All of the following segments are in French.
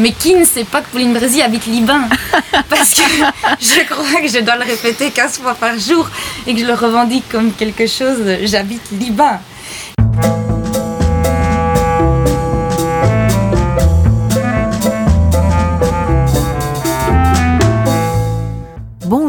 Mais qui ne sait pas que Pauline Brézy habite Liban? Parce que je crois que je dois le répéter 15 fois par jour et que je le revendique comme quelque chose. J'habite Liban.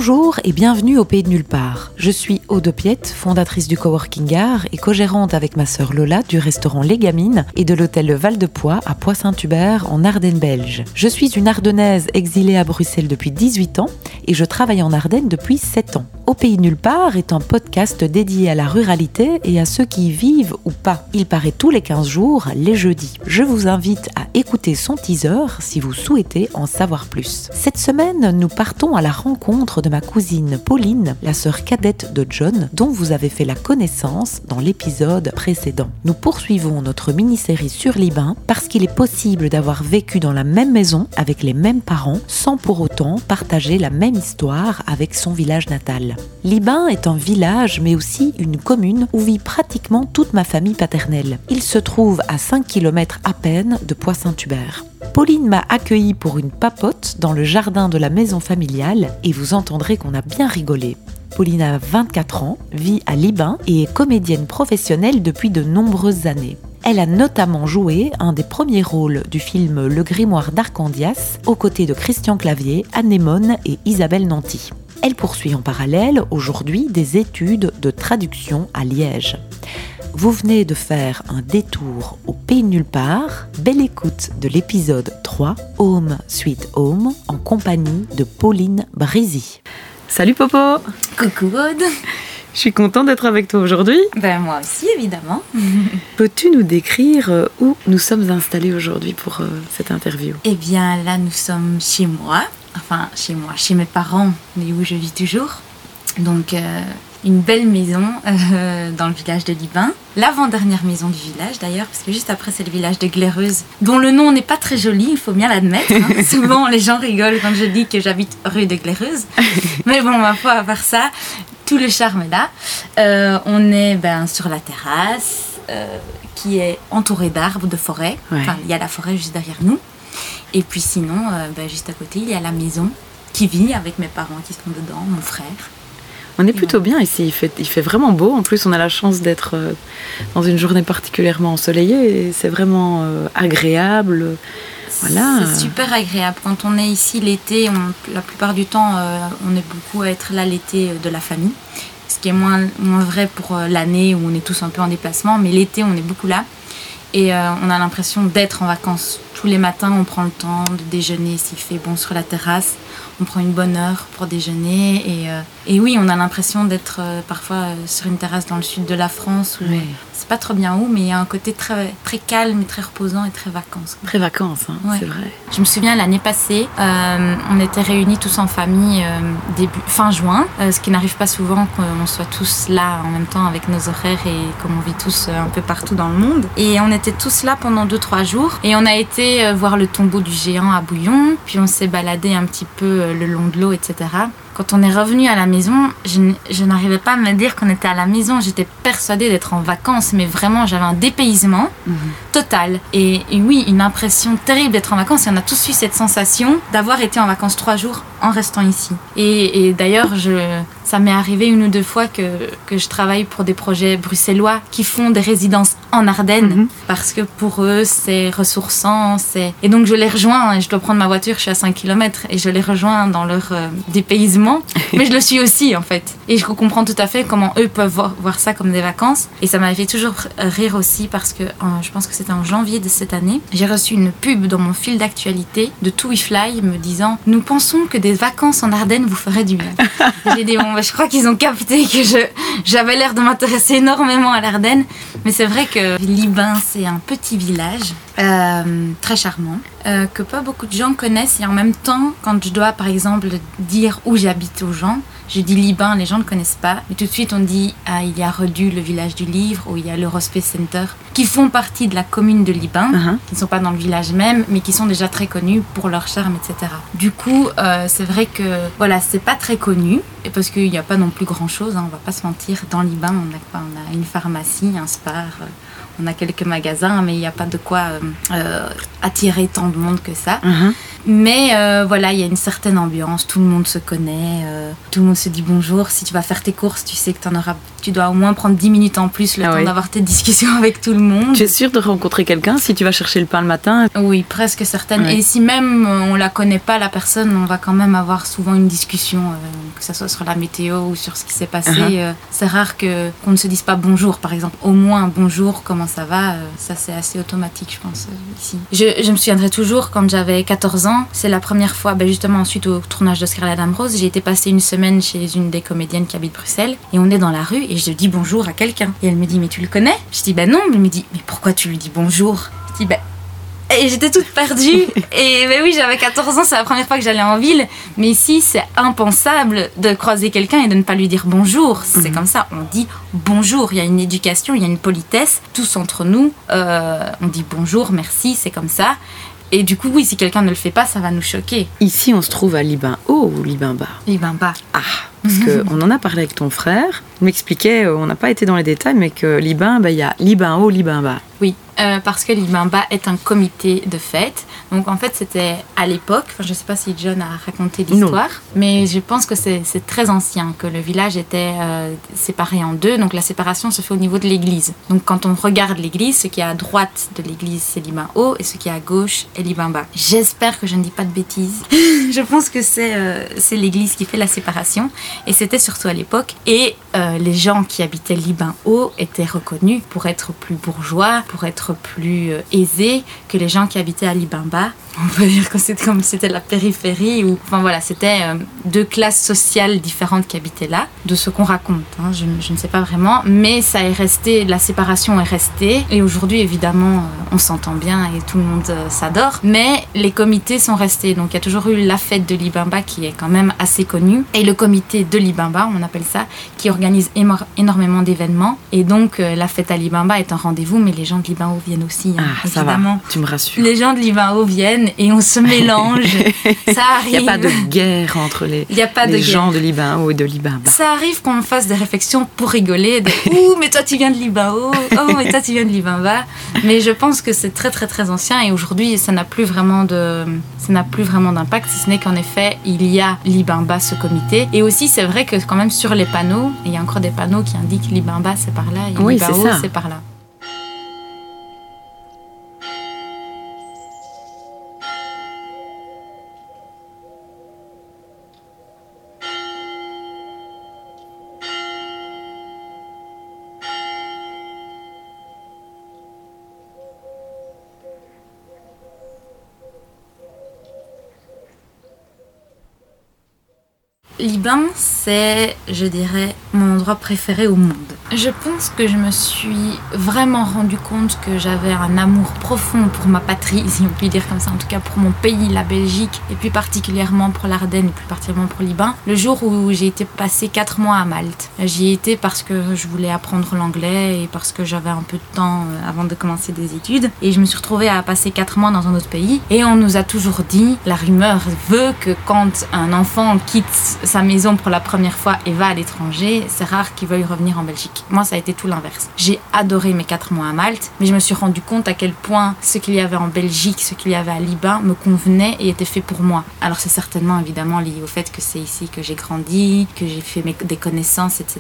Bonjour et bienvenue au Pays de Nulle part. Je suis Aude Piette, fondatrice du Coworking Art et co-gérante avec ma sœur Lola du restaurant Les Gamines et de l'hôtel Val de Poix à Poix-Saint-Hubert en Ardennes belge. Je suis une Ardennaise exilée à Bruxelles depuis 18 ans et je travaille en Ardennes depuis 7 ans. Au Pays de Nulle part est un podcast dédié à la ruralité et à ceux qui y vivent ou pas. Il paraît tous les 15 jours, les jeudis. Je vous invite à écouter son teaser si vous souhaitez en savoir plus. Cette semaine, nous partons à la rencontre de cousine Pauline, la sœur cadette de John, dont vous avez fait la connaissance dans l'épisode précédent. Nous poursuivons notre mini-série sur Liban parce qu'il est possible d'avoir vécu dans la même maison avec les mêmes parents sans pour autant partager la même histoire avec son village natal. Liban est un village mais aussi une commune où vit pratiquement toute ma famille paternelle. Il se trouve à 5 km à peine de Poix-Saint-Hubert. Pauline m'a accueilli pour une papote dans le jardin de la maison familiale et vous entendrez qu'on a bien rigolé. Pauline a 24 ans, vit à Liban et est comédienne professionnelle depuis de nombreuses années. Elle a notamment joué un des premiers rôles du film Le Grimoire d'Arcandias aux côtés de Christian Clavier, Anémone et Isabelle Nanty. Elle poursuit en parallèle aujourd'hui des études de traduction à Liège. Vous venez de faire un détour au pays nulle part. Belle écoute de l'épisode 3, Home Sweet Home, en compagnie de Pauline Brézy. Salut Popo Coucou Aude Je suis contente d'être avec toi aujourd'hui. Ben moi aussi évidemment. Peux-tu nous décrire euh, où nous sommes installés aujourd'hui pour euh, cette interview? Eh bien là nous sommes chez moi, enfin chez moi, chez mes parents, mais où je vis toujours. Donc euh, une belle maison euh, dans le village de Liban. L'avant-dernière maison du village d'ailleurs, parce que juste après c'est le village de Glaireuse, dont le nom n'est pas très joli, il faut bien l'admettre. hein. Souvent les gens rigolent quand je dis que j'habite rue de Glaireuse. Mais bon, ma foi, à part ça, tout le charme est là. Euh, on est ben, sur la terrasse, euh, qui est entourée d'arbres, de forêts. Ouais. Enfin, il y a la forêt juste derrière nous. Et puis sinon, ben, juste à côté, il y a la maison qui vit avec mes parents qui sont dedans, mon frère. On est plutôt bien ici, il fait, vraiment beau. En plus, on a la chance d'être euh, dans une journée particulièrement ensoleillée c'est vraiment euh, agréable. Voilà. C'est super agréable. Quand on est ici l'été, la plupart du temps, euh, on est beaucoup à être là l'été de la famille. Ce qui est moins, vrai pour l'année où on est tous un peu en déplacement. Mais l'été, on est beaucoup là. Et on a l'impression d'être en vacances. Tous les matins, on prend le temps de déjeuner s'il fait bon sur la terrasse. On prend une bonne heure pour déjeuner. Et, et oui, on a l'impression d'être euh, parfois euh, sur une terrasse dans le sud de la France. Où, Ouais. C'est pas trop bien où, mais il y a un côté très, très calme, et très reposant et très vacances. Très vacances, hein, Ouais. c'est vrai. Je me souviens l'année passée, euh, on était réunis tous en famille euh, début, fin juin, euh, ce qui n'arrive pas souvent qu'on soit tous là en même temps avec nos horaires et comme on vit tous un peu partout dans le monde. Et on était tous là pendant 2-3 jours et on a été voir le tombeau du géant à Bouillon, puis on s'est baladé un petit peu le long de l'eau, etc. Quand on est revenu à la maison, je, n'arrivais pas à me dire qu'on était à la maison. J'étais persuadée d'être en vacances, mais vraiment j'avais un dépaysement total. Et, et oui, une impression terrible d'être en vacances. Et on a tous eu cette sensation d'avoir été en vacances trois jours en restant ici. Et, et d'ailleurs, je, ça m'est arrivé une ou deux fois que, que je travaille pour des projets bruxellois qui font des résidences en Ardennes. Mhm. Parce que pour eux, c'est ressourçant. c'est- Et donc, je les rejoins. Et je dois prendre ma voiture, je suis à 5 km. Et je les rejoins dans leur euh, dépaysement. Mais je le suis aussi, en fait. Et je comprends tout à fait comment eux peuvent voir, voir ça comme des vacances. Et ça m'avait fait toujours rire aussi parce que euh, je pense que c'était en janvier de cette année. J'ai reçu une pub dans mon fil d'actualité de TUI Fly me disant Nous pensons que des vacances en Ardennes vous feraient du bien. J'ai dit Bon, bah, je crois qu'ils ont capté que j'avais l'air de m'intéresser énormément à l'Ardenne. Mais c'est vrai que Liban, c'est un petit village euh, très charmant euh, que pas beaucoup de gens connaissent. Et en même temps, quand je dois par exemple dire où j'habite aux gens, je dis Liban, les gens ne connaissent pas. Mais tout de suite, on dit ah, il y a Redu, le village du livre, ou il y a l'Eurospace Center, qui font partie de la commune de Liban, Uh-huh. qui ne sont pas dans le village même, mais qui sont déjà très connus pour leur charme, etc. Du coup, euh, c'est vrai que voilà, c'est pas très connu, et parce qu'il n'y a pas non plus grand chose, on va pas se mentir. Dans Liban, on a, quoi? On a une pharmacie, un spar, euh, On a quelques magasins, mais il n'y a pas de quoi euh, attirer tant de monde que ça. Mhm. Mais euh, voilà, il y a une certaine ambiance, tout le monde se connaît, euh, tout le monde se dit bonjour. Si tu vas faire tes courses, tu sais que en auras, tu dois au moins prendre 10 minutes en plus le Ah temps oui. d'avoir tes discussions avec tout le monde. Tu es sûre de rencontrer quelqu'un si tu vas chercher le pain le matin? Oui, presque certaines. Ouais. Et si même euh, on la connaît pas, la personne, on va quand même avoir souvent une discussion, euh, que ce soit sur la météo ou sur ce qui s'est passé. Uh-huh. Euh, c'est rare que qu'on ne se dise pas bonjour, par exemple. Au moins bonjour, comment ça va Ça, c'est assez automatique, je pense, ici. Je, je me souviendrai toujours quand j'avais 14 ans. C'est la première fois, ben justement, ensuite au tournage d'Oscar la Dame Rose, j'ai été passer une semaine chez une des comédiennes qui habite Bruxelles. Et on est dans la rue et je dis bonjour à quelqu'un. Et elle me dit, mais tu le connais? Je dis, ben non. Elle me dit, mais pourquoi tu lui dis bonjour? Je dis, ben et j'étais toute perdue. Et ben oui, j'avais 14 ans, c'est la première fois que j'allais en ville. Mais ici, c'est impensable de croiser quelqu'un et de ne pas lui dire bonjour. C'est comme ça, on dit bonjour. Il y a une éducation, il y a une politesse. Tous entre nous, euh, on dit bonjour, merci, c'est comme ça. Et du coup, oui, si quelqu'un ne le fait pas, ça va nous choquer. Ici, on se trouve à Libin Haut ou Libin Bas ben bah. Ah, parce qu'on en a parlé avec ton frère. Il m'expliquait, euh, on n'a pas été dans les détails, mais que Libin, bah, il y a Libin Haut, Libin Bas. Oui, euh, parce que l'Ibamba est un comité de fête. Donc en fait, c'était à l'époque, enfin, je ne sais pas si John a raconté l'histoire, mais je pense que c'est très ancien, que le village était euh, séparé en deux. Donc la séparation se fait au niveau de l'église. Donc quand on regarde l'église, ce qui est à droite de l'église, c'est Liban haut, et ce qui est à gauche est Liban bas. J'espère que je ne dis pas de bêtises. je pense que c'est euh, c'est l'église qui fait la séparation, et c'était surtout à l'époque. Et euh, les gens qui habitaient Liban haut étaient reconnus pour être plus bourgeois, pour être plus euh, aisés que les gens qui habitaient à Liban bas. On peut dire que c'était comme c'était la périphérie ou enfin voilà, c'était euh, deux classes sociales différentes qui habitaient là, de ce qu'on raconte. hein, je, je ne sais pas vraiment, mais ça est resté, la séparation est restée. Et aujourd'hui, évidemment, on s'entend bien et tout le monde s'adore. Mais les comités sont restés. Donc il y a toujours eu la fête de Libimba qui est quand même assez connue et le comité de Libimba, on appelle ça, qui organise énormément d'événements. Et donc euh, la fête à Libimba est un rendez-vous, mais les gens de Libanho viennent aussi, hein, Ah, ça va, tu me rassures. Les gens de Libanho viennent et on se mélange. ça Il n'y arrive. a pas de guerre entre les, y a pas de les guerre. gens de Haut et de Libin Bas. Ça arrive qu'on fasse des réflexions pour rigoler, de Ouh, mais toi tu viens de Libanho, oh, mais toi tu viens de Libanba. Mais je pense que c'est très très très ancien et aujourd'hui ça n'a plus vraiment de, ça n'a plus vraiment d'impact, si ce n'est qu'en effet il y a Libanba ce comité. Et aussi c'est vrai que quand même sur les panneaux, il y a encore des panneaux qui indiquent Libanba c'est par là et Oui, c'est par là. Liban, c'est, je dirais, mon endroit préféré au monde. Je pense que je me suis vraiment rendu compte que j'avais un amour profond pour ma patrie, si on peut dire comme ça, en tout cas pour mon pays, la Belgique, et plus particulièrement pour l'Ardenne, et plus particulièrement pour Liban. Le jour où j'ai été passer 4 mois à Malte. J'y étais parce que je voulais apprendre l'anglais et parce que j'avais un peu de temps euh, avant de commencer des études. Et je me suis retrouvée à passer 4 mois dans un autre pays. Et on nous a toujours dit, la rumeur veut que quand un enfant quitte sa maison pour la première fois et va à l'étranger, c'est rare qu'il veuille revenir en Belgique. Moi, ça a été tout l'inverse. J'ai adoré mes 4 mois à Malte, mais je me suis rendu compte à quel point ce qu'il y avait en Belgique, ce qu'il y avait à Liban me convenait et était fait pour moi. Alors c'est certainement évidemment lié au fait que c'est ici que j'ai grandi, que j'ai fait mes- des connaissances, etc.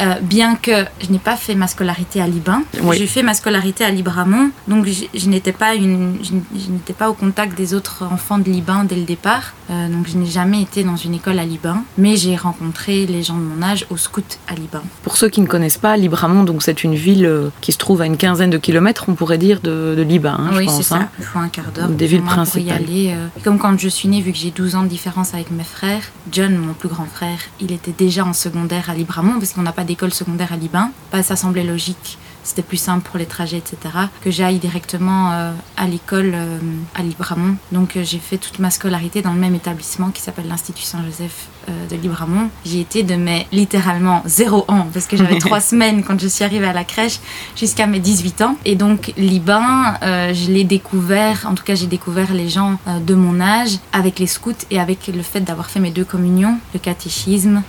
Euh, bien que je n'ai pas fait ma scolarité à Liban, Oui. j'ai fait ma scolarité à Libramont, donc je, je n'étais pas une, je, je n'étais pas au contact des autres enfants de Liban dès le départ. Euh, donc je n'ai jamais été dans une école à Liban, mais j'ai rencontré les gens de mon âge au scout à Liban. Pour ceux qui ne connaissent pas, Libramont, donc c'est une ville euh, qui se trouve à une quinzaine de kilomètres, on pourrait dire, de, de Liban, hein, oui, c'est ça. hein. Il faut un quart d'heure. Des villes moins pour y principales. aller. euh. Comme quand je suis née, vu que j'ai 12 ans de différence avec mes frères, John, mon plus grand frère, il était déjà en secondaire à Libramont, parce qu'on n'a pas d'école secondaire à Liban. Bah, ça semblait logique. C'était plus simple pour les trajets, etc. Que j'aille directement euh, à l'école euh, à Libramont. Donc euh, j'ai fait toute ma scolarité dans le même établissement qui s'appelle l'Institut Saint-Joseph de Libramont, j'y étais de mes littéralement zéro ans, parce que j'avais trois semaines quand je suis arrivée à la crèche, jusqu'à mes 18 ans. Et donc, Liban, je l'ai découvert, en tout cas, j'ai découvert les gens de mon âge avec les scouts et avec le fait d'avoir fait mes deux communions, le catéchisme.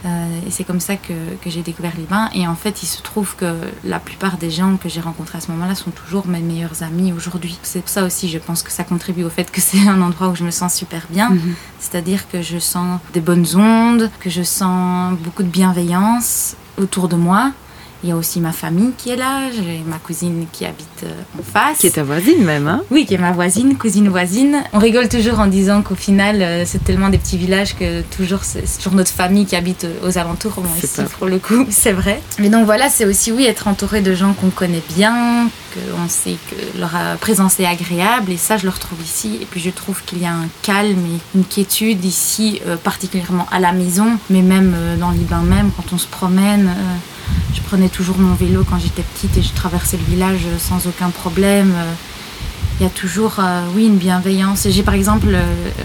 et c'est comme ça que, que j'ai découvert Liban. Et en fait, il se trouve que la plupart des gens que j'ai rencontrés à ce moment-là sont toujours mes meilleurs amis aujourd'hui. C'est pour ça aussi, je pense que ça contribue au fait que c'est un endroit où je me sens super bien. Mhm. C'est-à-dire que je sens des bonnes ondes, que je sens beaucoup de bienveillance autour de moi. Il y a aussi ma famille qui est là, j'ai ma cousine qui habite euh, en face. Qui est ta voisine même, hein Oui, qui est ma voisine, cousine voisine. On rigole toujours en disant qu'au final, euh, c'est tellement des petits villages que toujours c'est toujours notre famille qui habite euh, aux alentours. Bon, ici, pour le coup, c'est vrai. Mais donc voilà, c'est aussi, oui, être entouré de gens qu'on connaît bien, qu'on sait que leur présence est agréable, et ça, je le retrouve ici. Et puis je trouve qu'il y a un calme et une quiétude ici, particulièrement à la maison, mais même dans le Liban même, quand on se promène. Je prenais toujours mon vélo quand j'étais petite et je traversais le village sans aucun problème. Il y a toujours, euh, oui, une bienveillance. J'ai par exemple, euh,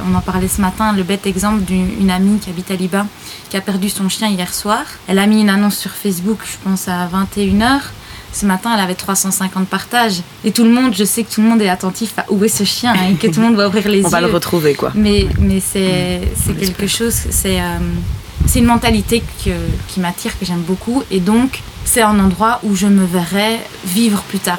on en parlait ce matin, le bête exemple d'une amie qui habite à Liban, qui a perdu son chien hier soir. Elle a mis une annonce sur Facebook, je pense à 21h. Ce matin, elle avait 350 partages. Et tout le monde, je sais que tout le monde est attentif à où est ce chien et que tout le monde va ouvrir les yeux. On va le retrouver, quoi. Mais, mais c'est quelque chose, c'est... Euh, c'est une mentalité qui m'attire, que j'aime beaucoup. Et donc, c'est un endroit où je me verrai vivre plus tard.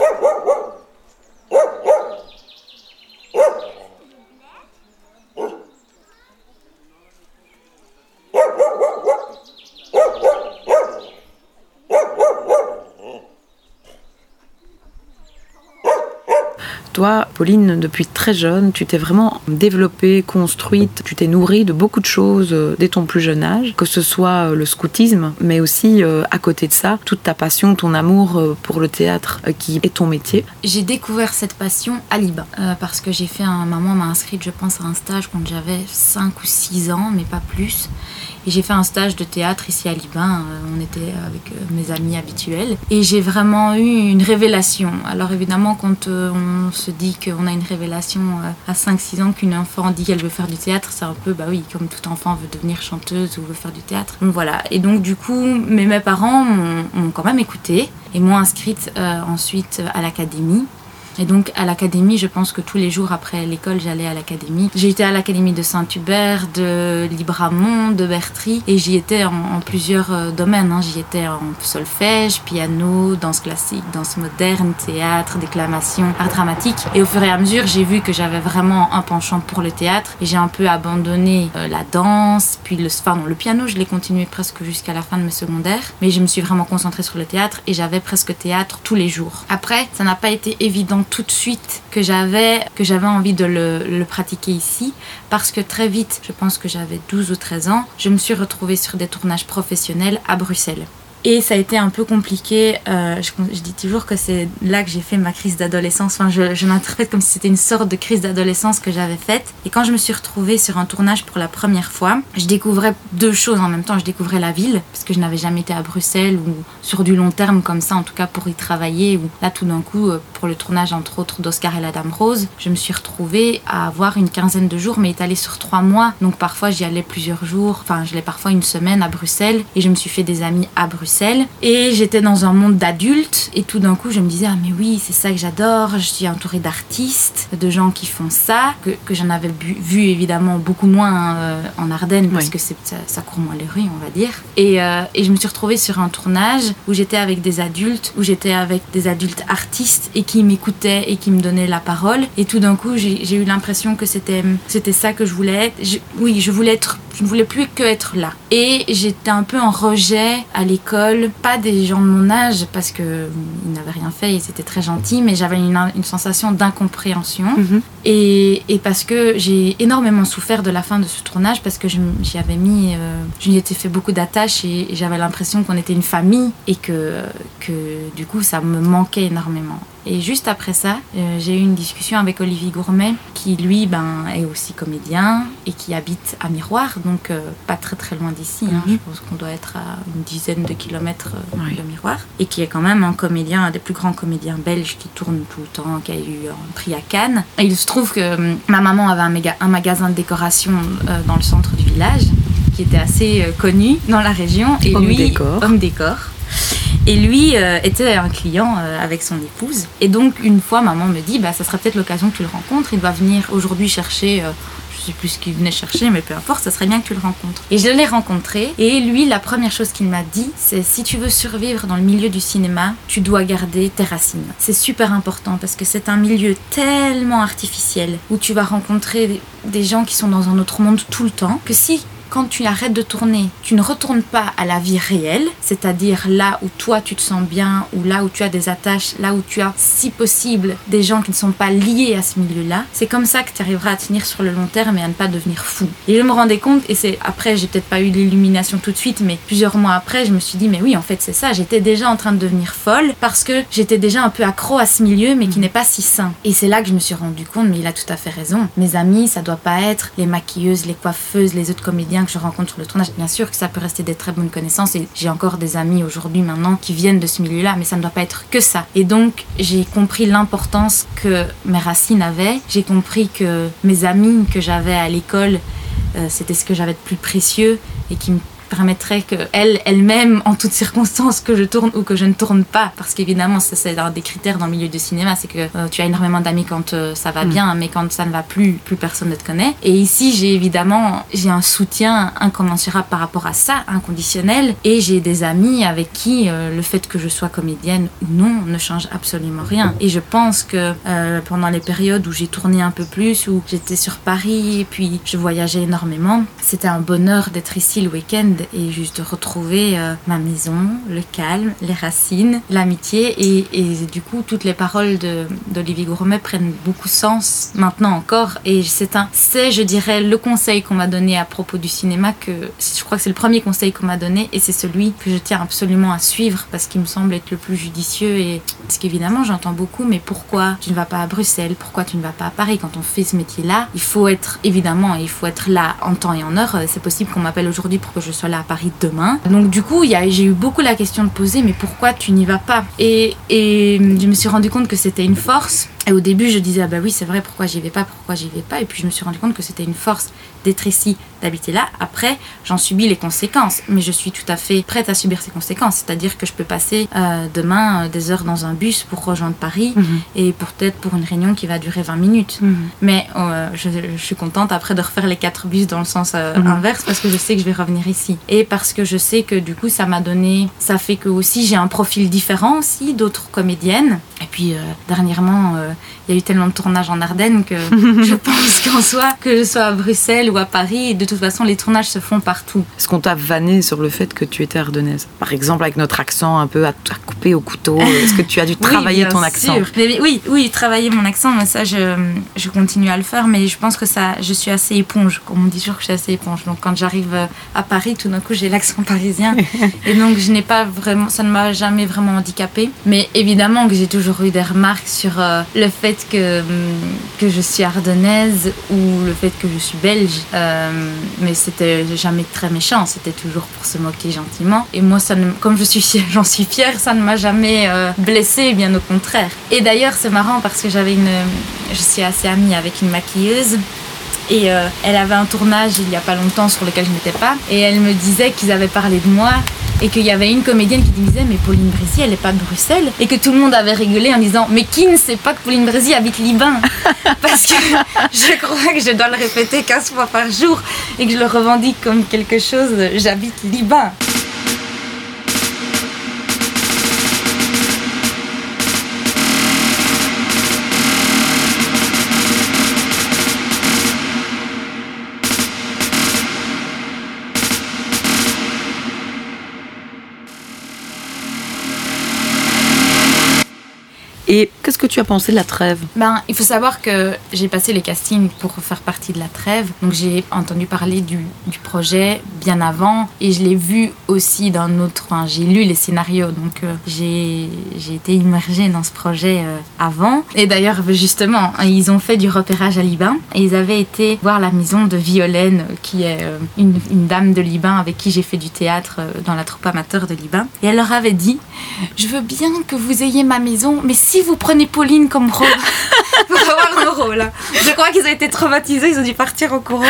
Toi, Pauline, depuis très jeune, tu t'es vraiment développée, construite, tu t'es nourrie de beaucoup de choses euh, dès ton plus jeune âge, que ce soit euh, le scoutisme, mais aussi euh, à côté de ça, toute ta passion, ton amour pour le théâtre qui est ton métier. J'ai découvert cette passion à Liban parce que j'ai fait un maman m'a inscrite, je pense, à un stage quand j'avais 5 ou 6 ans, mais pas plus. Et j'ai fait un stage de théâtre ici à Liban. On était avec mes amis habituels. Et j'ai vraiment eu une révélation. Alors évidemment, quand on se dit qu'on a une révélation euh, à 5-6 ans qu'une enfant dit qu'elle veut faire du théâtre, c'est un peu, bah oui, comme tout enfant veut devenir chanteuse ou veut faire du théâtre. Donc voilà. Et donc du coup, mes, parents m'ont quand même écouté et m'ont inscrite euh, ensuite à l'académie. Et donc à l'académie, je pense que tous les jours après l'école, j'allais à l'académie. J'ai été à l'académie de Saint-Hubert, de Libramont, de Bertry, et j'y étais en, plusieurs euh, domaines. Hein. J'y étais en solfège, piano, danse classique, danse moderne, théâtre, déclamation, art dramatique. Et au fur et à mesure, j'ai vu que j'avais vraiment un penchant pour le théâtre, et j'ai un peu abandonné euh, la danse, puis le, enfin, le piano, je l'ai continué presque jusqu'à la fin de mes secondaires, mais je me suis vraiment concentrée sur le théâtre, et j'avais presque théâtre tous les jours. Après, ça n'a pas été évident tout de suite que j'avais que j'avais envie de le, le, pratiquer ici parce que très vite, je pense que j'avais 12 ou 13 ans, je me suis retrouvée sur des tournages professionnels à Bruxelles. Et ça a été un peu compliqué. Euh, je, dis toujours que c'est là que j'ai fait ma crise d'adolescence. Enfin, je, je l'interprète comme si c'était une sorte de crise d'adolescence que j'avais faite. Et quand je me suis retrouvée sur un tournage pour la première fois, je découvrais deux choses en même temps. Je découvrais la ville, parce que je n'avais jamais été à Bruxelles ou sur du long terme comme ça, en tout cas pour y travailler. Ou là, tout d'un coup, euh, pour le tournage, entre autres, d'Oscar et la Dame Rose, je me suis retrouvée à avoir une quinzaine de jours, mais étalée sur trois mois. Donc parfois, j'y allais plusieurs jours. Enfin, je l'ai parfois une semaine à Bruxelles. Et je me suis fait des amis à Bruxelles et j'étais dans un monde d'adultes et tout d'un coup je me disais ah mais oui c'est ça que j'adore, je suis entourée d'artistes, de gens qui font ça, que, que j'en avais vu évidemment beaucoup moins euh, en Ardennes parce que ça, ça, court moins les rues on va dire. Et, euh, et je me suis retrouvée sur un tournage où j'étais avec des adultes, où j'étais avec des adultes artistes et qui m'écoutaient et qui me donnaient la parole et tout d'un coup j'ai eu l'impression que c'était c'était ça que je voulais être. oui je voulais être, je ne voulais plus que être là. Et j'étais un peu en rejet à l'école pas des gens de mon âge parce qu'ils n'avaient rien fait, ils étaient très gentils, mais j'avais une, sensation d'incompréhension. Mhm. et, parce que j'ai énormément souffert de la fin de ce tournage parce que j'y avais mis, euh, je lui fait beaucoup d'attaches et, j'avais l'impression qu'on était une famille et que, que du coup ça me manquait énormément. Et juste après ça, euh, j'ai eu une discussion avec Olivier Gourmet, qui lui ben, est aussi comédien et qui habite à Miroir, donc euh, pas très très loin d'ici. Hein. Mhm. Je pense qu'on doit être à une dizaine de kilomètres euh, de Miroir. Et qui est quand même un comédien, un des plus grands comédiens belges qui tourne tout le temps, qui a eu un prix à Cannes. Et il se trouve que ma maman avait un, méga, un magasin de décoration dans le centre du village. qui était assez connu dans la région. Et homme lui, décor. homme décor. Et lui était un client avec son épouse. Et donc, une fois, maman me dit, bah, ça serait peut-être l'occasion que tu le rencontres. Il va venir aujourd'hui chercher je sais plus ce qu'il venait chercher, mais peu importe, ça serait bien que tu le rencontres. Et je l'ai rencontré, et lui, la première chose qu'il m'a dit, c'est si tu veux survivre dans le milieu du cinéma, tu dois garder tes racines. C'est super important parce que c'est un milieu tellement artificiel où tu vas rencontrer des gens qui sont dans un autre monde tout le temps, que si quand tu arrêtes de tourner, tu ne retournes pas à la vie réelle, c'est-à-dire là où toi tu te sens bien, ou là où tu as des attaches, là où tu as, si possible, des gens qui ne sont pas liés à ce milieu-là, c'est comme ça que tu arriveras à tenir sur le long terme et à ne pas devenir fou. Et je me rendais compte, et c'est après, j'ai peut-être pas eu l'illumination tout de suite, mais plusieurs mois après, je me suis dit, mais oui, en fait, c'est ça, j'étais déjà en train de devenir folle parce que j'étais déjà un peu accro à ce milieu, mais qui n'est pas si sain. Et c'est là que je me suis rendu compte, mais il a tout à fait raison. Mes amis, ça doit pas être les maquilleuses, les coiffeuses, les autres comédiens que je rencontre sur le tournage. Bien sûr que ça peut rester des très bonnes connaissances et j'ai encore des amis aujourd'hui maintenant qui viennent de ce milieu-là, mais ça ne doit pas être que ça. Et donc j'ai compris l'importance que mes racines avaient. J'ai compris que mes amis que j'avais à l'école, euh, c'était ce que j'avais de plus précieux et qui me permettrait que elle, elle-même, en toutes circonstances, que je tourne ou que je ne tourne pas, parce qu'évidemment, ça c'est un des critères dans le milieu du cinéma, c'est que euh, tu as énormément d'amis quand euh, ça va mm. bien, mais quand ça ne va plus, plus personne ne te connaît. Et ici, j'ai évidemment, j'ai un soutien incommensurable par rapport à ça, inconditionnel, et j'ai des amis avec qui euh, le fait que je sois comédienne ou non ne change absolument rien. Et je pense que pendant les périodes où j'ai tourné un peu plus, où j'étais sur Paris, et puis je voyageais énormément, c'était un bonheur d'être ici le week-end et juste retrouver euh, ma maison, le calme, les racines, l'amitié et, du coup toutes les paroles d'Olivier Gourmet prennent beaucoup sens maintenant encore et c'est un c'est je dirais le conseil qu'on m'a donné à propos du cinéma que je crois que c'est le premier conseil qu'on m'a donné et c'est celui que je tiens absolument à suivre parce qu'il me semble être le plus judicieux et parce qu'évidemment j'entends beaucoup mais pourquoi tu ne vas pas à Bruxelles? Pourquoi tu ne vas pas à Paris? Quand on fait ce métier là il faut être évidemment il faut être là en temps et en heure. C'est possible qu'on m'appelle aujourd'hui pour que je sois là à Paris demain. Donc du coup, j'ai eu beaucoup la question de poser, mais pourquoi tu n'y vas pas? Et, et je me suis rendu compte que c'était une force. Et au début, je disais, ah bah oui, c'est vrai, pourquoi j'y vais pas, pourquoi j'y vais pas? Et puis je me suis rendu compte que c'était une force d'être ici, d'habiter là. Après, j'en subis les conséquences, mais je suis tout à fait prête à subir ces conséquences. C'est-à-dire que je peux passer euh, demain euh, des heures dans un bus pour rejoindre Paris mhm. et peut-être pour une réunion qui va durer 20 minutes. Mhm. Mais euh, je, suis contente après de refaire les quatre bus dans le sens mhm. inverse parce que je sais que je vais revenir ici. Et parce que je sais que du coup, ça m'a donné, ça fait que aussi j'ai un profil différent aussi d'autres comédiennes. Et puis dernièrement, il y a eu tellement de tournages en Ardennes que je pense qu'en soi, que je sois à Bruxelles ou à Paris, de toute façon, les tournages se font partout. Est-ce qu'on t'a vanné sur le fait que tu étais ardennaise? Par exemple, avec notre accent un peu à, couper au couteau, est-ce que tu as dû travailler ton accent? Oui, oui, travailler mon accent, mais ça, je, je, continue à le faire, mais je pense que ça, je suis assez éponge, comme on dit toujours que je suis assez éponge. Donc quand j'arrive à Paris, tout d'un coup, j'ai l'accent parisien. et donc, je n'ai pas vraiment, ça ne m'a jamais vraiment handicapé. Mais évidemment que j'ai toujours eu des remarques sur euh, le fait que, que je suis ardennaise ou le fait que je suis belge. Euh, mais c'était jamais très méchant, c'était toujours pour se moquer gentiment. Et moi, ça comme je suis j'en suis fière, ça ne m'a jamais euh, blessée, bien au contraire. Et d'ailleurs, c'est marrant parce que j'avais une. Je suis assez amie avec une maquilleuse et euh, elle avait un tournage il y a pas longtemps sur lequel je n'étais pas. Et elle me disait qu'ils avaient parlé de moi et qu'il y avait une comédienne qui disait mais Pauline Brézy elle n'est pas de Bruxelles et que tout le monde avait rigolé en disant mais qui ne sait pas que Pauline Brézy habite Liban? Parce que je crois que je dois le répéter 15 fois par jour et que je le revendique comme quelque chose j'habite Liban. Et qu'est-ce que tu as pensé de la trêve Ben, il faut savoir que j'ai passé les castings pour faire partie de la trêve. Donc j'ai entendu parler du, du, projet bien avant et je l'ai vu aussi d'un autre. Enfin, j'ai lu les scénarios, donc euh, j'ai été immergée dans ce projet euh, avant. Et d'ailleurs, justement, ils ont fait du repérage à Liban et ils avaient été voir la maison de Violaine, qui est euh, une, une, dame de Liban avec qui j'ai fait du théâtre dans la troupe amateur de Liban. Et elle leur avait dit Je veux bien que vous ayez ma maison, mais si vous prenez Pauline comme rôle pour avoir le rôle. Je crois qu'ils ont été traumatisés, ils ont dû partir au courant.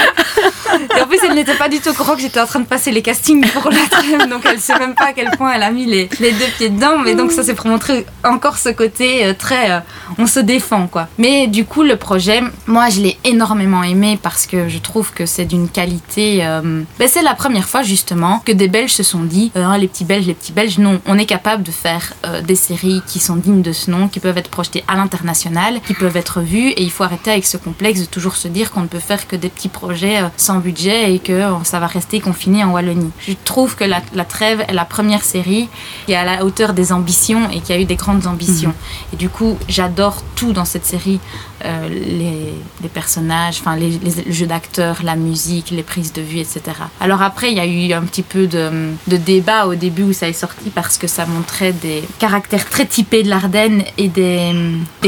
Et en plus, elle n'était pas du tout au courant que j'étais en train de passer les castings pour la trêve, donc elle sait même pas à quel point elle a mis les, les deux pieds dedans. Mais donc ça c'est pour montrer encore ce côté euh, très, euh, on se défend quoi. Mais du coup le projet, moi je l'ai énormément aimé parce que je trouve que c'est d'une qualité. euh, ben, c'est la première fois justement que des Belges se sont dit, Ah, les petits Belges, les petits Belges, non, on est capable de faire des séries qui sont dignes de ce nom, qui peuvent être projetées à l'international, qui peuvent être vues, et il faut arrêter avec ce complexe de toujours se dire qu'on ne peut faire que des petits projets euh, sans budget et que euh, ça va rester confiné en Wallonie. Je trouve que la, la Trêve est la première série qui est à la hauteur des ambitions et qui a eu des grandes ambitions. Et du coup, j'adore tout dans cette série. Euh, les, les personnages, enfin les, les- le jeu d'acteurs, la musique, les prises de vue, etc. Alors après, il y a eu un petit peu de, de débat au début où ça est sorti parce que ça montrait des caractères très typés de l'Ardenne et des,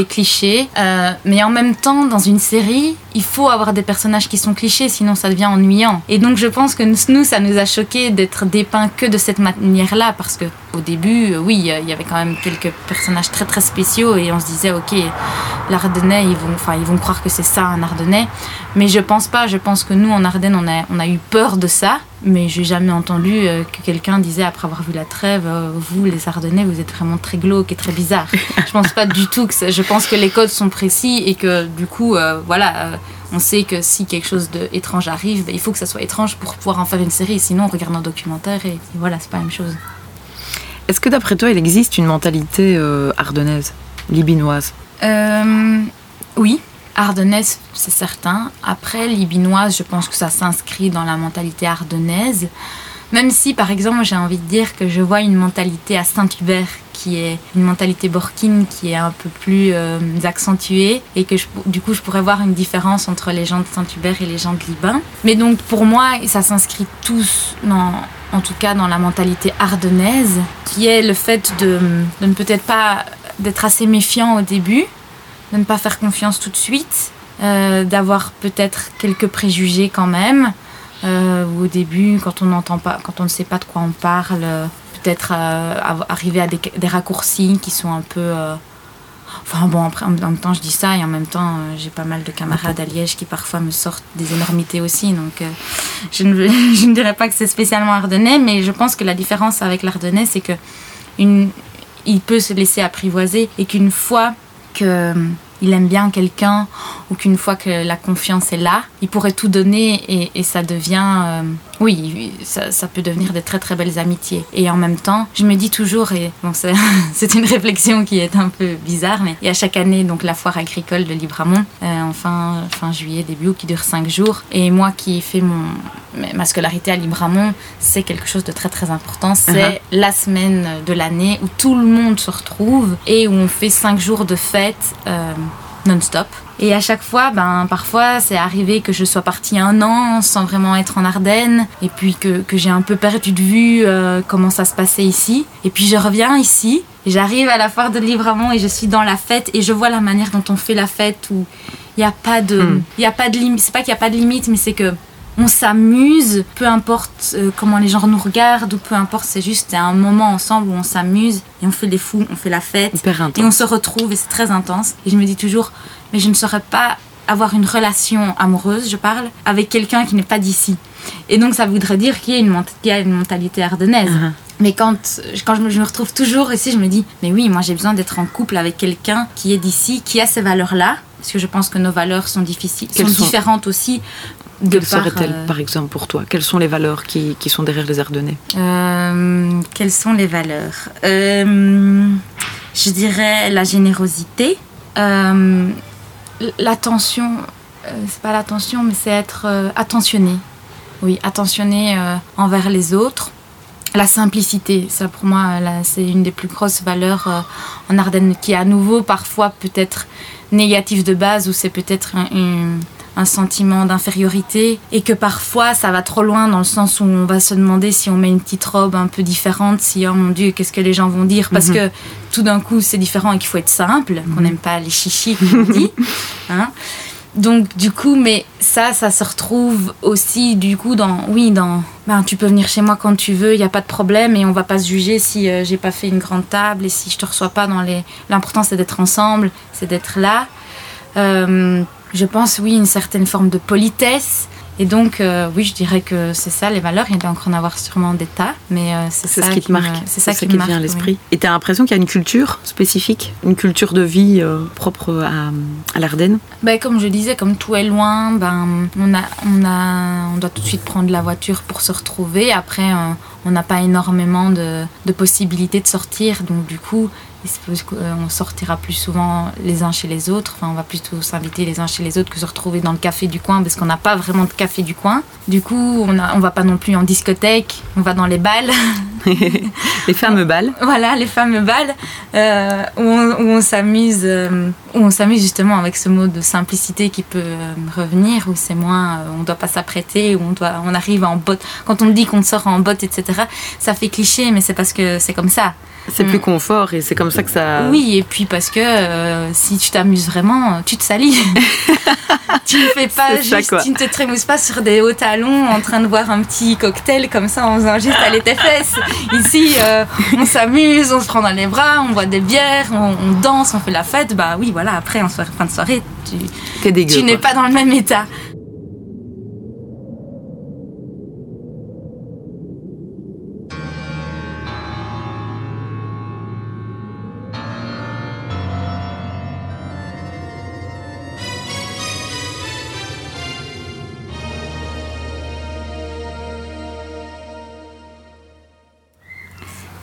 clichés. Euh, mais en même temps, dans une série, il faut avoir des personnages qui sont clichés, sinon ça devient ennuyant. Et donc je pense que nous, nous, ça nous a choqué d'être dépeints que de cette manière-là parce que au début, euh, oui, il y avait quand même quelques personnages très très spéciaux et on se disait, ok, l'Ardennais, ils vont, enfin, ils vont croire que c'est ça un Ardennais. Mais je pense pas. Je pense que nous, en Ardennes, on a, on a eu peur de ça. Mais j'ai jamais entendu euh, que quelqu'un disait après avoir vu la trêve, euh, vous, les Ardennais, vous êtes vraiment très glauque et très bizarre. je pense pas du tout que ça- je pense que les codes sont précis et que du coup, voilà. on sait que si quelque chose d'étrange arrive, ben, il faut que ça soit étrange pour pouvoir en faire une série. Sinon, on regarde un documentaire et, et voilà, c'est pas la même chose. Est-ce que d'après toi, il existe une mentalité euh, ardennaise, libinoise? Euh, oui, ardennaise, c'est certain. Après, libinoise, je pense que ça s'inscrit dans la mentalité ardennaise. Même si, par exemple, j'ai envie de dire que je vois une mentalité à Saint-Hubert qui est une mentalité borkine qui est un peu plus euh, accentuée et que du coup je pourrais voir une différence entre les gens de Saint-Hubert et les gens de Liban. Mais donc pour moi ça s'inscrit tous dans, en tout cas dans la mentalité ardennaise qui est le fait de, de ne peut-être pas d'être assez méfiant au début, de ne pas faire confiance tout de suite, euh, d'avoir peut-être quelques préjugés quand même. Euh, au début, quand on n'entend pas, quand on ne sait pas de quoi on parle, peut-être euh, arriver à des, raccourcis qui sont un peu. euh, Enfin bon, en même temps, je dis ça et en même temps, euh, j'ai pas mal de camarades à Liège qui parfois me sortent des énormités aussi. Donc, je, ne, je ne dirais pas que c'est spécialement ardennais, mais je pense que la différence avec l'ardennais, c'est que une, il peut se laisser apprivoiser et qu'une fois que il aime bien quelqu'un ou qu'une fois que la confiance est là, il pourrait tout donner et, ça devient, oui, ça, ça peut devenir de très très belles amitiés. Et en même temps, je me dis toujours, et bon, c'est une réflexion qui est un peu bizarre, mais il y a chaque année donc la foire agricole de Libramont, euh, en fin, fin juillet, début août, qui dure cinq jours. Et moi qui ai fait mon, ma scolarité à Libramont, c'est quelque chose de très très important. C'est la semaine de l'année où tout le monde se retrouve et où on fait cinq jours de fête euh, non-stop. Et à chaque fois, ben, parfois, c'est arrivé que je sois partie un an sans vraiment être en Ardennes, et puis que, que j'ai un peu perdu de vue euh, comment ça se passait ici. Et puis je reviens ici, j'arrive à la foire de Livramont, et je suis dans la fête, et je vois la manière dont on fait la fête, où il n'y a pas de, Hmm. il y a pas de limite. C'est pas qu'il n'y a pas de limite, mais c'est que on s'amuse, peu importe euh, comment les gens nous regardent, ou peu importe, c'est juste un moment ensemble où on s'amuse, et on fait des fous, on fait la fête. Et on se retrouve et c'est très intense. Et je me dis toujours, mais je ne saurais pas avoir une relation amoureuse, je parle, avec quelqu'un qui n'est pas d'ici. Et donc ça voudrait dire qu'il y a une, ment- qu'il y a une mentalité ardennaise. Mhm. Mais quand, quand je, me, je me retrouve toujours ici, je me dis, mais oui, moi j'ai besoin d'être en couple avec quelqu'un qui est d'ici, qui a ces valeurs-là, parce que je pense que nos valeurs sont, difficiles, sont, sont- différentes aussi. Quelles seraient-elles, euh, par exemple, pour toi? Quelles sont les valeurs qui, qui sont derrière les Ardennais Euh, quelles sont les valeurs? Euh, Je dirais la générosité, l'attention. c'est pas l'attention, mais c'est être attentionné. Oui, attentionné envers les autres. La simplicité, ça pour moi, c'est une des plus grosses valeurs en Ardennes, qui est à nouveau parfois peut-être négative de base, ou c'est peut-être un, un- un sentiment d'infériorité, et que parfois ça va trop loin dans le sens où on va se demander si on met une petite robe un peu différente, si oh mon dieu, qu'est-ce que les gens vont dire, parce Mhm. que tout d'un coup c'est différent et qu'il faut être simple, qu'on n'aime pas les chichis, comme on dit. hein. Donc du coup, mais ça, ça se retrouve aussi du coup dans, oui, dans, ben tu peux venir chez moi quand tu veux, il y a pas de problème et on va pas se juger si euh, j'ai pas fait une grande table et si je te reçois pas dans les. L'important c'est d'être ensemble, c'est d'être là. Euh, je pense oui une certaine forme de politesse Et donc, euh, oui, je dirais que c'est ça les valeurs. Il doit encore en avoir sûrement des tas, mais euh, c'est ça ce qui te marque, C'est ça qui, te vient à oui. l'esprit. Et tu as l'impression qu'il y a une culture spécifique, une culture de vie euh, propre à, à l'Ardenne? Ben, comme je disais, comme tout est loin, ben, on, a, on, a, on doit tout de suite prendre la voiture pour se retrouver. Après, on n'a pas énormément de, de possibilités de sortir. Donc, du coup, il se peut qu'on sortira plus souvent les uns chez les autres. Enfin, on va plutôt s'inviter les uns chez les autres que se retrouver dans le café du coin parce qu'on n'a pas vraiment de café du coin. Du coup, on a, on va pas non plus en discothèque, on va dans les balles. Les fameux balles. Voilà, les fameux balles euh, où on, on s'amuse, euh, où on s'amuse justement avec ce mot de simplicité qui peut euh, revenir, où c'est moins, euh, on doit pas s'apprêter, où on doit, on arrive en botte. Quand on dit qu'on sort en botte, etc., ça fait cliché, mais c'est parce que c'est comme ça. C'est Mm. plus confort et c'est comme ça que ça. Oui, et puis parce que euh, si tu t'amuses vraiment, tu te salis. tu ne fais pas ça, juste, tu ne te trémousses pas sur des hauts talons en train de boire un petit cocktail comme ça en faisant juste aller tes fesses. Ici, euh, on s'amuse, on se prend dans les bras, on boit des bières, on, on danse, on fait la fête. Bah oui, voilà, après, en soirée, fin de soirée, tu, dégueu. tu n'es pas dans le même état.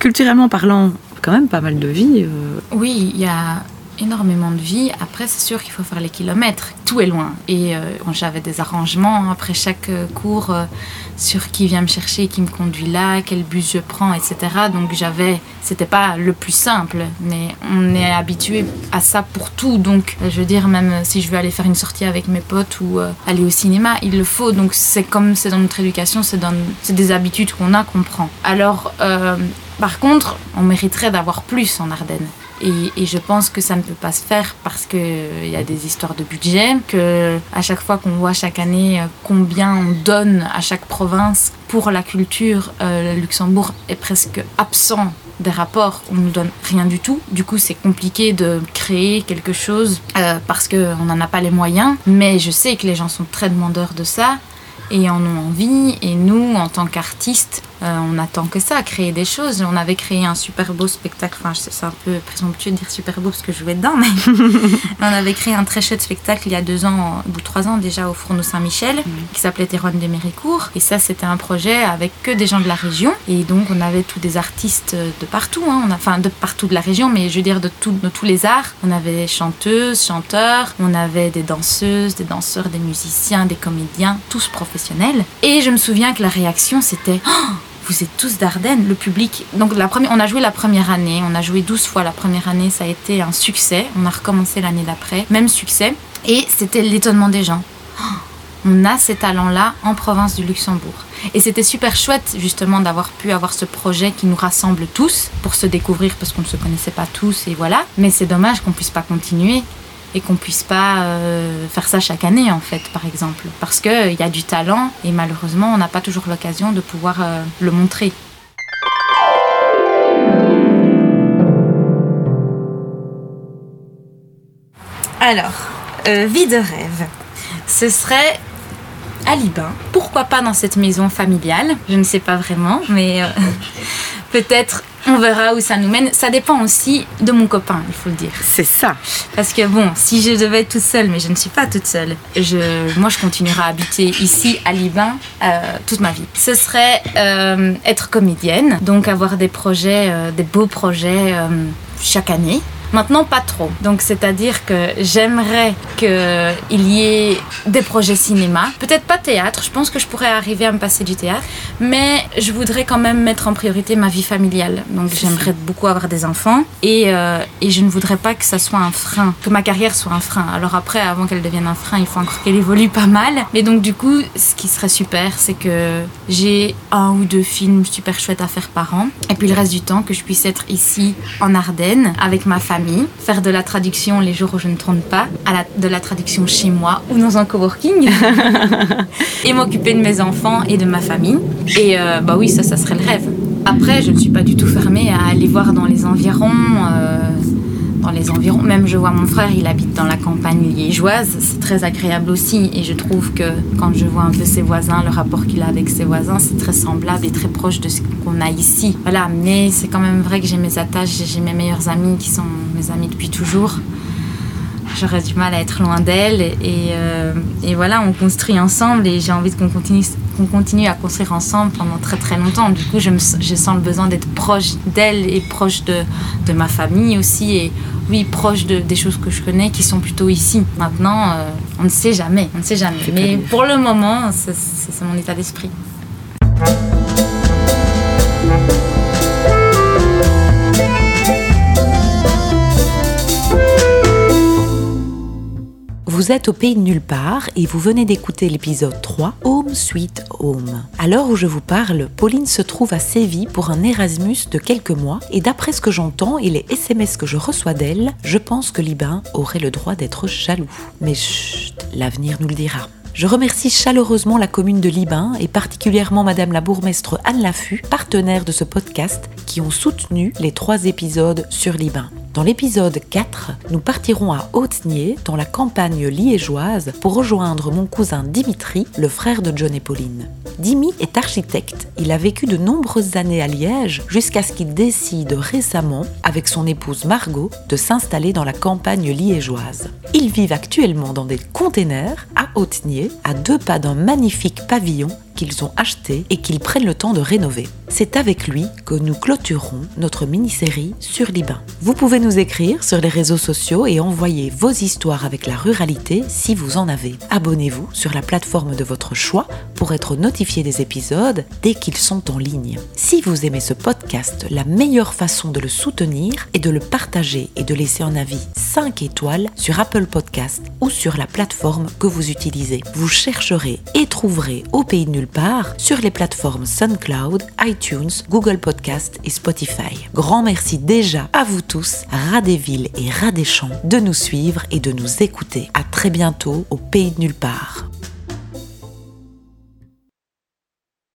Culturellement parlant, quand même pas mal de vie. euh, Oui, il y a énormément de vie. Après, c'est sûr qu'il faut faire les kilomètres. Tout est loin. Et euh, j'avais des arrangements après chaque euh, cours euh, sur qui vient me chercher, qui me conduit là, quel bus je prends, etc. Donc j'avais, c'était pas le plus simple, mais on est habitué à ça pour tout. Donc je veux dire, même si je veux aller faire une sortie avec mes potes ou aller au cinéma, il le faut. Donc c'est comme c'est dans notre éducation, c'est des habitudes qu'on a, qu'on prend. Alors par contre, on mériterait d'avoir plus en Ardennes. Et, je pense que ça ne peut pas se faire parce qu'il y a des histoires de budget, que à chaque fois qu'on voit chaque année euh, combien on donne à chaque province pour la culture, euh, le Luxembourg est presque absent des rapports, on ne nous donne rien du tout. Du coup, c'est compliqué de créer quelque chose euh, parce qu'on n'en a pas les moyens. Mais je sais que les gens sont très demandeurs de ça et en ont envie. Et nous, en tant qu'artistes, euh, on attend que ça, créer des choses. On avait créé un super beau spectacle. Enfin, c'est un peu présomptueux de dire super beau parce que je jouais dedans, mais on avait créé un très chouette spectacle il y a deux ans, ou trois ans déjà, au Fourneau Saint-Michel, qui s'appelait Terroine de Méricourt. Et ça, c'était un projet avec que des gens de la région. Et donc, on avait tous des artistes de partout, hein. On a- enfin, de partout de la région, mais je veux dire de, tout- de tous les arts. On avait des chanteuses, chanteurs, on avait des danseuses, des danseurs, des musiciens, des comédiens, tous professionnels. Et je me souviens que la réaction, c'était Oh, vous êtes tous d'Ardennes, le public. Donc la première, on a joué la première année, on a joué 12 fois la première année, ça a été un succès. On a recommencé l'année d'après, même succès. Et c'était l'étonnement des gens. On a ces talents-là en province du Luxembourg. Et c'était super chouette justement d'avoir pu avoir ce projet qui nous rassemble tous pour se découvrir parce qu'on ne se connaissait pas tous et voilà. Mais c'est dommage qu'on puisse pas continuer et qu'on puisse pas euh, faire ça chaque année en fait par exemple parce qu'il y a du talent et malheureusement on n'a pas toujours l'occasion de pouvoir euh, le montrer. Alors, euh, vie de rêve. Ce serait à Libin. Pourquoi pas dans cette maison familiale? Je ne sais pas vraiment, mais euh, peut-être on verra où ça nous mène. Ça dépend aussi de mon copain, il faut le dire. C'est ça. Parce que bon, si je devais être toute seule, mais je ne suis pas toute seule, je, moi je continuerai à habiter ici à Libin euh, toute ma vie. Ce serait euh, être comédienne, donc avoir des projets, euh, des beaux projets chaque année. Maintenant, pas trop. Donc, c'est-à-dire que j'aimerais qu'il y ait des projets cinéma. Peut-être pas théâtre, je pense que je pourrais arriver à me passer du théâtre. Mais je voudrais quand même mettre en priorité ma vie familiale. Donc, j'aimerais beaucoup avoir des enfants. Et, euh, et je ne voudrais pas que ça soit un frein, que ma carrière soit un frein. Alors après, avant qu'elle devienne un frein, il faut encore qu'elle évolue pas mal. Mais donc, du coup, ce qui serait super, c'est que j'ai un ou deux films super chouettes à faire par an. Et puis le reste du temps, que je puisse être ici en Ardennes avec ma famille, faire de la traduction les jours où je ne tourne pas, à la- de la traduction chez moi ou dans un coworking, et m'occuper de mes enfants et de ma famille. Et euh, bah oui, ça, ça serait le rêve. Après, je ne suis pas du tout fermée à aller voir dans les environs. euh, dans les environs. Même je vois mon frère, il habite dans la campagne liégeoise. C'est très agréable aussi. Et je trouve que quand je vois un peu ses voisins, le rapport qu'il a avec ses voisins, c'est très semblable et très proche de ce qu'on a ici. Voilà, mais c'est quand même vrai que j'ai mes attaches, j'ai mes meilleurs amis qui sont mes amis depuis toujours j'aurais du mal à être loin d'elle. Et, euh, voilà, on construit ensemble et j'ai envie qu'on continue, qu'on continue à construire ensemble pendant très très longtemps. Du coup, je, sens le besoin d'être proche d'elle et proche de, ma famille aussi. Oui, proche de, des choses que je connais qui sont plutôt ici. Maintenant, euh, on ne sait jamais, on ne sait jamais. Mais pour le moment, c'est mon état d'esprit. Vous êtes au pays de nulle part et vous venez d'écouter l'épisode 3, Home Sweet Home. À l'heure où je vous parle, Pauline se trouve à Séville pour un Erasmus de quelques mois et d'après ce que j'entends et les SMS que je reçois d'elle, je pense que Libin aurait le droit d'être jaloux. Mais chut, l'avenir nous le dira. Je remercie chaleureusement la commune de Libin et particulièrement Madame la bourgmestre Anne Laffut, partenaire de ce podcast, qui ont soutenu les trois épisodes sur Libin. Dans l'épisode 4, nous partirons à Hautenier, dans la campagne liégeoise, pour rejoindre mon cousin Dimitri, le frère de John et Pauline. Dimi est architecte, il a vécu de nombreuses années à Liège jusqu'à ce qu'il décide récemment, avec son épouse Margot, de s'installer dans la campagne liégeoise. Ils vivent actuellement dans des containers à Hautenier, à deux pas d'un magnifique pavillon ont acheté et qu'ils prennent le temps de rénover. C'est avec lui que nous clôturerons notre mini-série sur Libin. Vous pouvez nous écrire sur les réseaux sociaux et envoyer vos histoires avec la ruralité si vous en avez. Abonnez-vous sur la plateforme de votre choix pour être notifié des épisodes dès qu'ils sont en ligne. Si vous aimez ce podcast, la meilleure façon de le soutenir est de le partager et de laisser un avis 5 étoiles sur Apple Podcast ou sur la plateforme que vous utilisez. Vous chercherez et trouverez au pays de nulle sur les plateformes SoundCloud, iTunes, Google Podcast et Spotify. Grand merci déjà à vous tous, rats des villes et rats des champs, de nous suivre et de nous écouter. À très bientôt au pays de nulle part.